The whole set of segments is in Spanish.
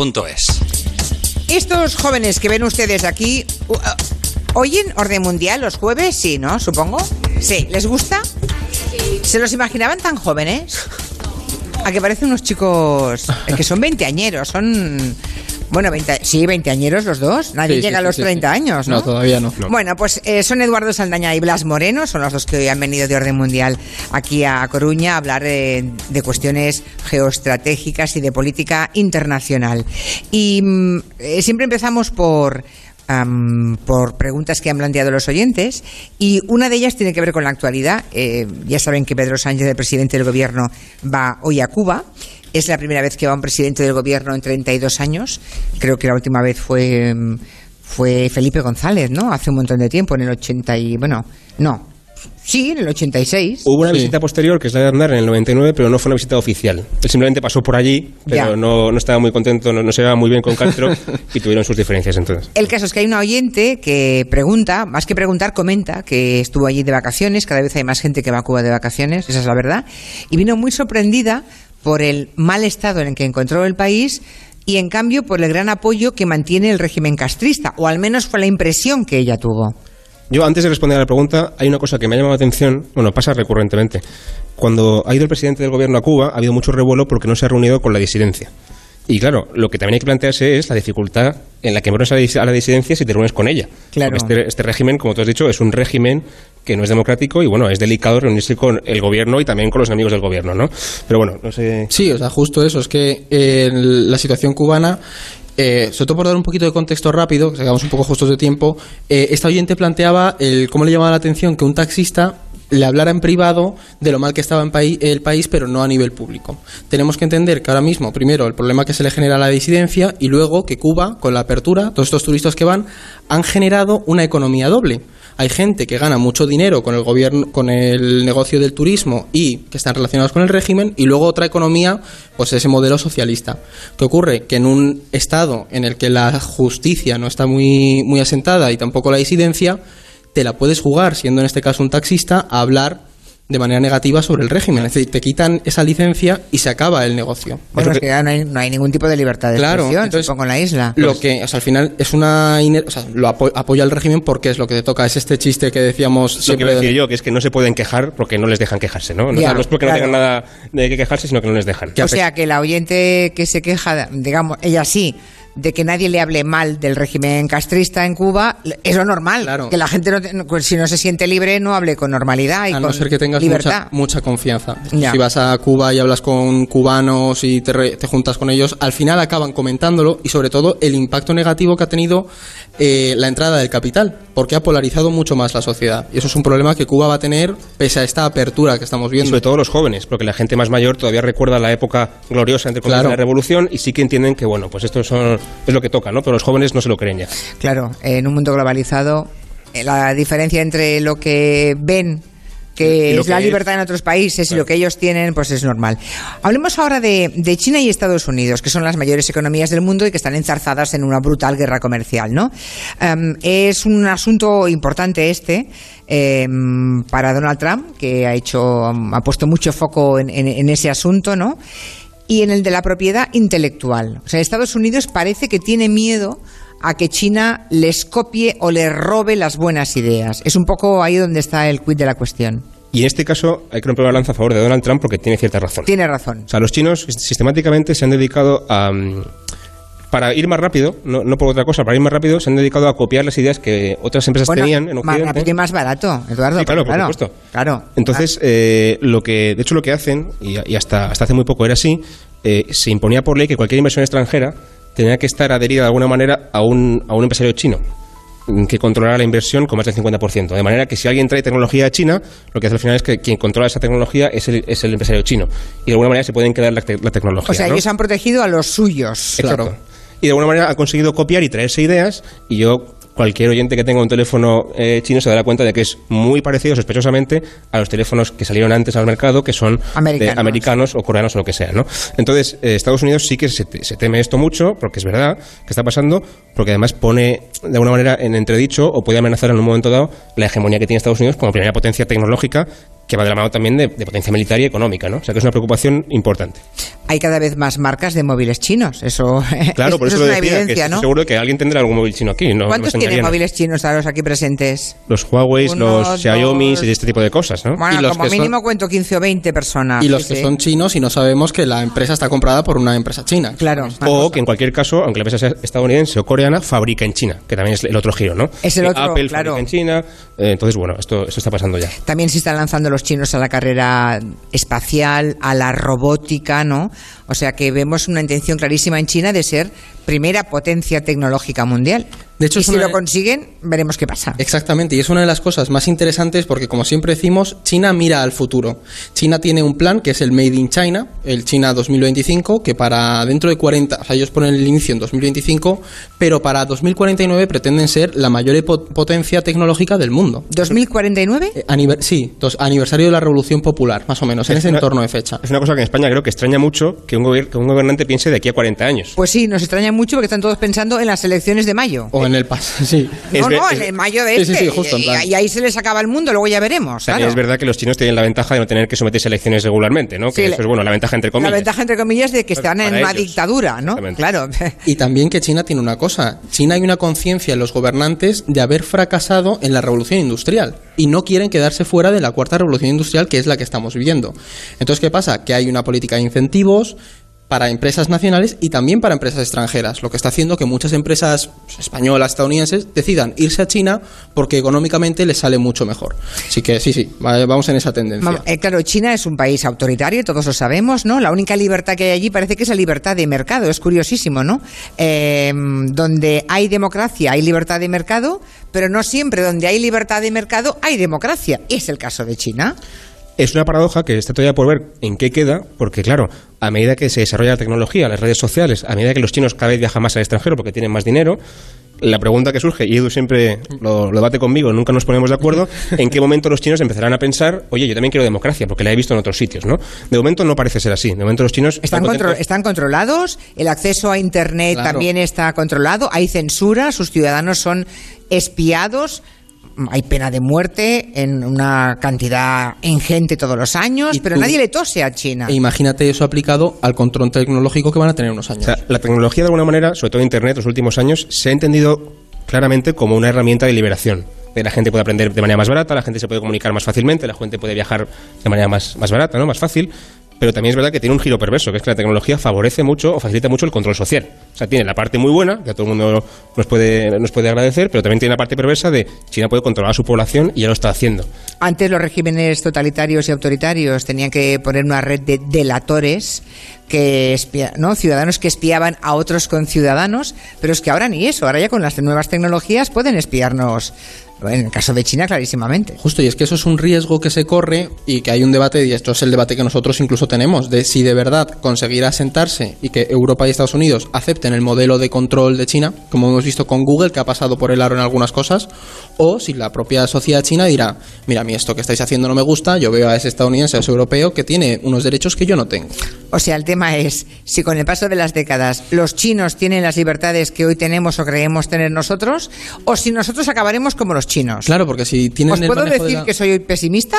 orden-mundial.es. Estos jóvenes que ven ustedes aquí, ¿oyen Orden Mundial los jueves? Sí, ¿no? Supongo. Sí. ¿Les gusta? ¿Se los imaginaban tan jóvenes? A que parecen unos chicos eh, que son veinteañeros, son... Bueno, 20, sí, veinteañeros los dos. Nadie Sí, sí, llega a los sí, 30 sí. años, ¿no? No, todavía no. Bueno, pues eh, son Eduardo Saldaña y Blas Moreno, son los dos que hoy han venido de orden mundial aquí a Coruña a hablar eh, de cuestiones geoestratégicas y de política internacional. Y mm, eh, siempre empezamos por... am, por preguntas que han planteado los oyentes y una de ellas tiene que ver con la actualidad. Eh, ya saben que Pedro Sánchez, el presidente del gobierno, va hoy a Cuba. Es la primera vez que va un presidente del gobierno en 32 años. Creo que la última vez fue mm, fue Felipe González, ¿no? Hace un montón de tiempo, en el 80 y... Bueno, no. Sí, en el 86. Hubo una Sí. visita posterior, que es la de Aznar, en el 99, pero no fue una visita oficial. Él simplemente pasó por allí, pero no, no estaba muy contento, no, no se llevaba muy bien con Castro y tuvieron sus diferencias entonces. El caso es que hay una oyente que pregunta, más que preguntar, comenta que estuvo allí de vacaciones, cada vez hay más gente que va a Cuba de vacaciones, esa es la verdad, y vino muy sorprendida por el mal estado en el que encontró el país y en cambio por el gran apoyo que mantiene el régimen castrista, o al menos fue la impresión que ella tuvo. Yo, antes de responder a la pregunta, hay una cosa que me ha llamado la atención, bueno, pasa recurrentemente. Cuando ha ido el presidente del gobierno a Cuba, ha habido mucho revuelo porque no se ha reunido con la disidencia. Y claro, lo que también hay que plantearse es la dificultad en la que pones a la disidencia si te reúnes con ella. Claro. Este, este régimen, como tú has dicho, es un régimen que no es democrático y bueno, es delicado reunirse con el gobierno y también con los amigos del gobierno, ¿no? Pero bueno, no sé. Sí, o sea, justo eso. Es que eh, la situación cubana, eh, sobre todo por dar un poquito de contexto rápido, que sacamos un poco justos de tiempo, eh, esta oyente planteaba el cómo le llamaba la atención que un taxista le hablara en privado de lo mal que estaba en el país, pero no a nivel público. Tenemos que entender que ahora mismo, primero, el problema que se le genera a la disidencia y luego que Cuba, con la apertura, todos estos turistas que van, han generado una economía doble. Hay gente que gana mucho dinero con el gobierno, con el negocio del turismo y que están relacionados con el régimen, y luego otra economía, pues ese modelo socialista. ¿Qué ocurre? Que en un estado en el que la justicia no está muy, muy asentada y tampoco la disidencia, te la puedes jugar, siendo en este caso un taxista, a hablar de manera negativa sobre el régimen. Es decir, te quitan esa licencia y se acaba el negocio. Bueno, Es es que ya no hay, no hay ningún tipo de libertad de Claro, expresión, entonces, supongo, en la isla. Lo que, o sea, al final es una. iner- O sea, lo apo- apoya el régimen porque es lo que te toca. Es este chiste que decíamos Lo que siempre. iba a decir yo, que es que no se pueden quejar porque no les dejan quejarse, ¿no? No, Ya, no es porque claro. no tengan nada de que quejarse, sino que no les dejan. O sea, que la oyente que se queja, digamos, ella sí, de que nadie le hable mal del régimen castrista en Cuba, es lo normal. Claro. Que la gente, no pues, si no se siente libre, no hable con normalidad y a con no ser que tengas libertad. mucha, mucha confianza. Ya. Si vas a Cuba y hablas con cubanos y te, re- te juntas con ellos, al final acaban comentándolo y sobre todo el impacto negativo que ha tenido eh, la entrada del capital, porque ha polarizado mucho más la sociedad. Y eso es un problema que Cuba va a tener pese a esta apertura que estamos Y viendo. sobre todo los jóvenes, porque la gente más mayor todavía recuerda la época gloriosa entre comillas, Claro. de la revolución y sí que entienden que bueno, pues esto son, es lo que toca, ¿no? Pero los jóvenes no se lo creen ya. Claro, en un mundo globalizado, eh, la diferencia entre lo que ven que es la es. libertad en otros países y lo que ellos tienen, pues es normal. Hablemos ahora de, de China y Estados Unidos, que son las mayores economías del mundo y que están enzarzadas en una brutal guerra comercial, ¿no? Em, es un asunto importante este em, para Donald Trump, que ha hecho, ha puesto mucho foco en, en- en ese asunto, ¿no? Y en el de la propiedad intelectual. O sea, Estados Unidos parece que tiene miedo a que China les copie o les robe las buenas ideas. Es un poco ahí donde está el quid de la cuestión. Y en este caso hay que romper la lanza a favor de Donald Trump porque tiene cierta razón. Tiene razón. O sea, los chinos sistemáticamente se han dedicado a... Para ir más rápido, no, no por otra cosa, para ir más rápido, se han dedicado a copiar las ideas que otras empresas Bueno, tenían en más Occidente. rápido y más barato, Eduardo. Sí, claro, por claro, supuesto. Claro. Entonces, eh, lo que, de hecho, lo que hacen, y, y hasta, hasta hace muy poco era así, eh, se imponía por ley que cualquier inversión extranjera tenía que estar adherida de alguna manera a un, a un empresario chino mm, que controlara la inversión con más del 50%. De manera que si alguien trae tecnología a China, lo que hace al final es que quien controla esa tecnología es el, es el empresario chino. Y de alguna manera se pueden quedar la, te- la tecnología. o sea, ¿no? ellos han protegido a los suyos. Exacto. Y de alguna manera han conseguido copiar y traerse ideas y yo cualquier oyente que tenga un teléfono eh, chino se dará cuenta de que es muy parecido sospechosamente a los teléfonos que salieron antes al mercado que son de Americanos. americanos o coreanos o lo que sea, ¿no? Entonces, eh, Estados Unidos sí que se, te- se teme esto mucho porque es verdad que está pasando, porque además pone de alguna manera en entredicho o puede amenazar en un momento dado la hegemonía que tiene Estados Unidos como primera potencia tecnológica que va de la mano también de, de potencia militar y económica, ¿no? O sea que es una preocupación importante. Hay cada vez más marcas de móviles chinos, eso, Claro, por eso, es lo una decía, evidencia, ¿no? seguro que alguien tendrá algún móvil chino aquí. ¿no? ¿Cuántos no tienen móviles chinos a los aquí presentes? Los Huawei, Uno, los Xiaomi y este tipo de cosas, ¿no? Bueno, Y los como que son- mínimo cuento 15 o 20 personas. Y los sí, que sí. son chinos y no sabemos que la empresa está comprada por una empresa china. Claro. O que en cualquier caso, aunque la empresa sea estadounidense o coreana, fabrica en China, que también es el otro giro, ¿no? Es el Que otro, Apple claro. fabrica en China. eh, entonces, bueno, esto, esto está pasando ya. También se están lanzando los chinos a la carrera espacial, a la robótica, ¿no? O sea que vemos una intención clarísima en China de ser primera potencia tecnológica mundial. De hecho, y si una- lo consiguen, veremos qué pasa. Exactamente, y es una de las cosas más interesantes porque, como siempre decimos, China mira al futuro. China tiene un plan que es el Made in China, el China 2025, que para dentro de 40, o sea, ellos ponen el inicio en 2025, pero para 2049 pretenden ser la mayor epo- potencia tecnológica del mundo. ¿2049? Eh, aniver- sí, dos- aniversario de la Revolución Popular, más o menos, en Es ese una- entorno de fecha. Es una cosa que en España creo que extraña mucho que un, que un gobernante piense de aquí a 40 años. Pues sí, nos extraña mucho porque están todos pensando en las elecciones de mayo. O en el pasado, sí. Es no, no, es- en el mayo de Sí, este. sí, sí, justo, en y, plan. y ahí se les acaba el mundo, luego ya veremos. También claro. es verdad que los chinos tienen la ventaja de no tener que someterse a elecciones regularmente, ¿no? Que Sí, eso es bueno, la ventaja entre comillas. La ventaja, entre comillas, de que están en una dictadura, ¿no? Claro. Y también que China tiene una cosa. China hay una conciencia en los gobernantes de haber fracasado en la revolución industrial y no quieren quedarse fuera de la cuarta revolución industrial que es la que estamos viviendo. Entonces, ¿qué pasa? Que hay una política de incentivos para empresas nacionales y también para empresas extranjeras, lo que está haciendo que muchas empresas españolas, estadounidenses, decidan irse a China porque económicamente les sale mucho mejor. Así que sí, sí, va- vamos en esa tendencia. Eh, claro, China es un país autoritario, todos lo sabemos, ¿no? La única libertad que hay allí parece que es la libertad de mercado, es curiosísimo, ¿no? Eh, donde hay democracia, hay libertad de mercado, pero no siempre donde hay libertad de mercado hay democracia. Es el caso de China. Es una paradoja que está todavía por ver en qué queda, porque claro, a medida que se desarrolla la tecnología, las redes sociales, a medida que los chinos cada vez viajan más al extranjero porque tienen más dinero, la pregunta que surge, y Edu siempre lo, debate conmigo, nunca nos ponemos de acuerdo, en qué momento los chinos empezarán a pensar, oye, yo también quiero democracia, porque la he visto en otros sitios, ¿no? De momento no parece ser así. De momento los chinos Están, están contro- contentos- están controlados, el acceso a Internet Claro. también está controlado, hay censura, sus ciudadanos son espiados, hay pena de muerte en una cantidad ingente todos los años, pero tú- nadie le tose a China. E imagínate eso aplicado al control tecnológico que van a tener unos años. O sea, la tecnología de alguna manera, sobre todo Internet, los últimos años, se ha entendido claramente como una herramienta de liberación. De la gente puede aprender de manera más barata, la gente se puede comunicar más fácilmente, la gente puede viajar de manera más, más barata, ¿no? más fácil. Pero también es verdad que tiene un giro perverso, que es que la tecnología favorece mucho o facilita mucho el control social. O sea, tiene la parte muy buena, que a todo el mundo nos puede, nos puede agradecer, pero también tiene la parte perversa de China puede controlar a su población y ya lo está haciendo. Antes los regímenes totalitarios y autoritarios tenían que poner una red de delatores que espia- ¿no? ciudadanos que espiaban a otros conciudadanos, pero es que ahora ni eso, ahora ya con las nuevas tecnologías pueden espiarnos, en el caso de China clarísimamente. Justo, y es que eso es un riesgo que se corre y que hay un debate, y esto es el debate que nosotros incluso tenemos, de si de verdad conseguirá sentarse y que Europa y Estados Unidos acepten el modelo de control de China, como hemos visto con Google, que ha pasado por el aro en algunas cosas, o si la propia sociedad china dirá, mira, a mí esto que estáis haciendo no me gusta, yo veo a ese estadounidense, a ese europeo, que tiene unos derechos que yo no tengo. O sea, el tema es si con el paso de las décadas los chinos tienen las libertades que hoy tenemos o creemos tener nosotros, o si nosotros acabaremos como los chinos. Claro, porque si tienen ¿Os el puedo manejo de decir la- que soy pesimista?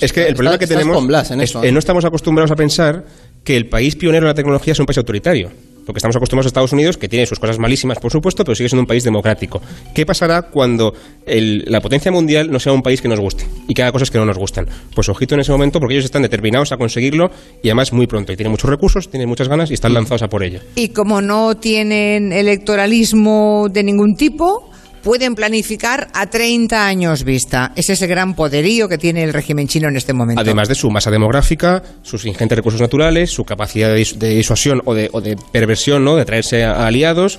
Es que el problema que tenemos con Blas en es que ¿eh? no estamos acostumbrados a pensar que el país pionero en la tecnología es un país autoritario. Porque estamos acostumbrados a Estados Unidos, que tiene sus cosas malísimas, por supuesto, pero sigue siendo un país democrático. ¿Qué pasará cuando la potencia mundial no sea un país que nos guste y que haga cosas que no nos gustan? Pues ojito en ese momento, porque ellos están determinados a conseguirlo y además muy pronto. Y tienen muchos recursos, tienen muchas ganas y están lanzados a por ello. Y como no tienen electoralismo de ningún tipo, pueden planificar a 30 años vista. Ese es el gran poderío que tiene el régimen chino en este momento. Además de su masa demográfica, sus ingentes recursos naturales, su capacidad de, dis- de disuasión o de, o de perversión, ¿no? de traerse a aliados,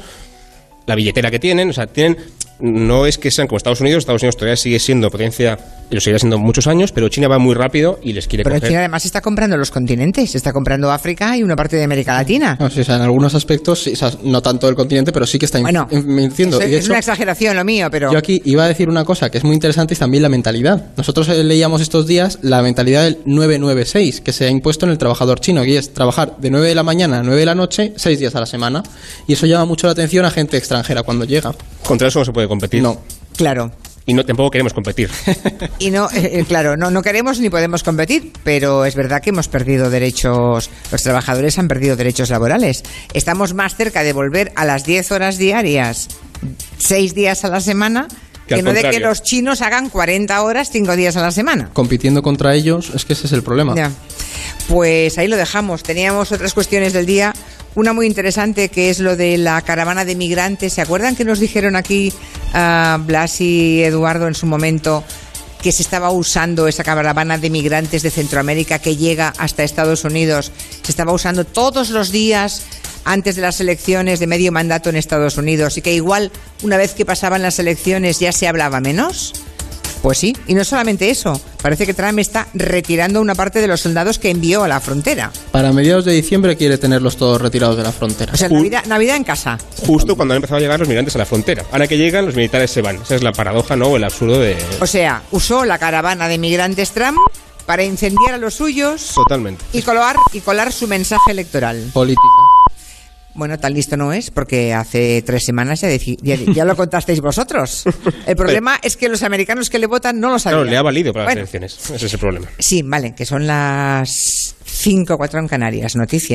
la billetera que tienen, o sea, tienen no es que sean como Estados Unidos, Estados Unidos todavía sigue siendo potencia y lo seguirá siendo muchos años, pero China va muy rápido y les quiere Pero coger. China además está comprando los continentes, está comprando África y una parte de América Latina. No, sí, o sea, en algunos aspectos, sí, o sea, no tanto del continente, pero sí que está Bueno, invirtiendo. es, Y de es hecho, una exageración lo mío, pero Yo aquí iba a decir una cosa que es muy interesante y también la mentalidad. Nosotros eh, leíamos estos días la mentalidad del 996 que se ha impuesto en el trabajador chino, y es trabajar de 9 de la mañana a 9 de la noche, 6 días a la semana. Y eso llama mucho la atención a gente extranjera cuando llega. Contra eso no se puede competir. No. claro. y no tampoco queremos competir. Y no, eh, eh, claro, no, no queremos ni podemos competir, pero es verdad que hemos perdido derechos, los trabajadores han perdido derechos laborales. Estamos más cerca de volver a las 10 horas diarias, 6 días a la semana, Que no de que los chinos hagan 40 horas, 5 días a la semana. Compitiendo contra ellos, es que ese es el problema. Ya. Pues ahí lo dejamos. Teníamos otras cuestiones del día. Una muy interesante que es lo de la caravana de migrantes. ¿Se acuerdan que nos dijeron aquí ah, Blas y Eduardo en su momento que se estaba usando esa caravana de migrantes de Centroamérica que llega hasta Estados Unidos? Se estaba usando todos los días antes de las elecciones de medio mandato en Estados Unidos y que igual una vez que pasaban las elecciones ya se hablaba menos. Pues sí, y no solamente eso, parece que Trump está retirando una parte de los soldados que envió a la frontera. Para mediados de diciembre quiere tenerlos todos retirados de la frontera. O sea, Navidad, Navidad en casa. Justo cuando han empezado a llegar los migrantes a la frontera. Ahora que llegan, los militares se van. Esa es la paradoja, ¿no? O el absurdo de... O sea, usó la caravana de migrantes Trump para incendiar a los suyos Totalmente. y colar, y colar su mensaje electoral. Política. Bueno, tan listo no es, porque hace tres semanas ya, ya, ya lo contasteis vosotros. El problema es que los americanos que le votan no lo sabían. Claro, le ha valido para Bueno, las elecciones. Ese es el problema. Sí, vale, que son las 5 o 4 en Canarias. Noticias.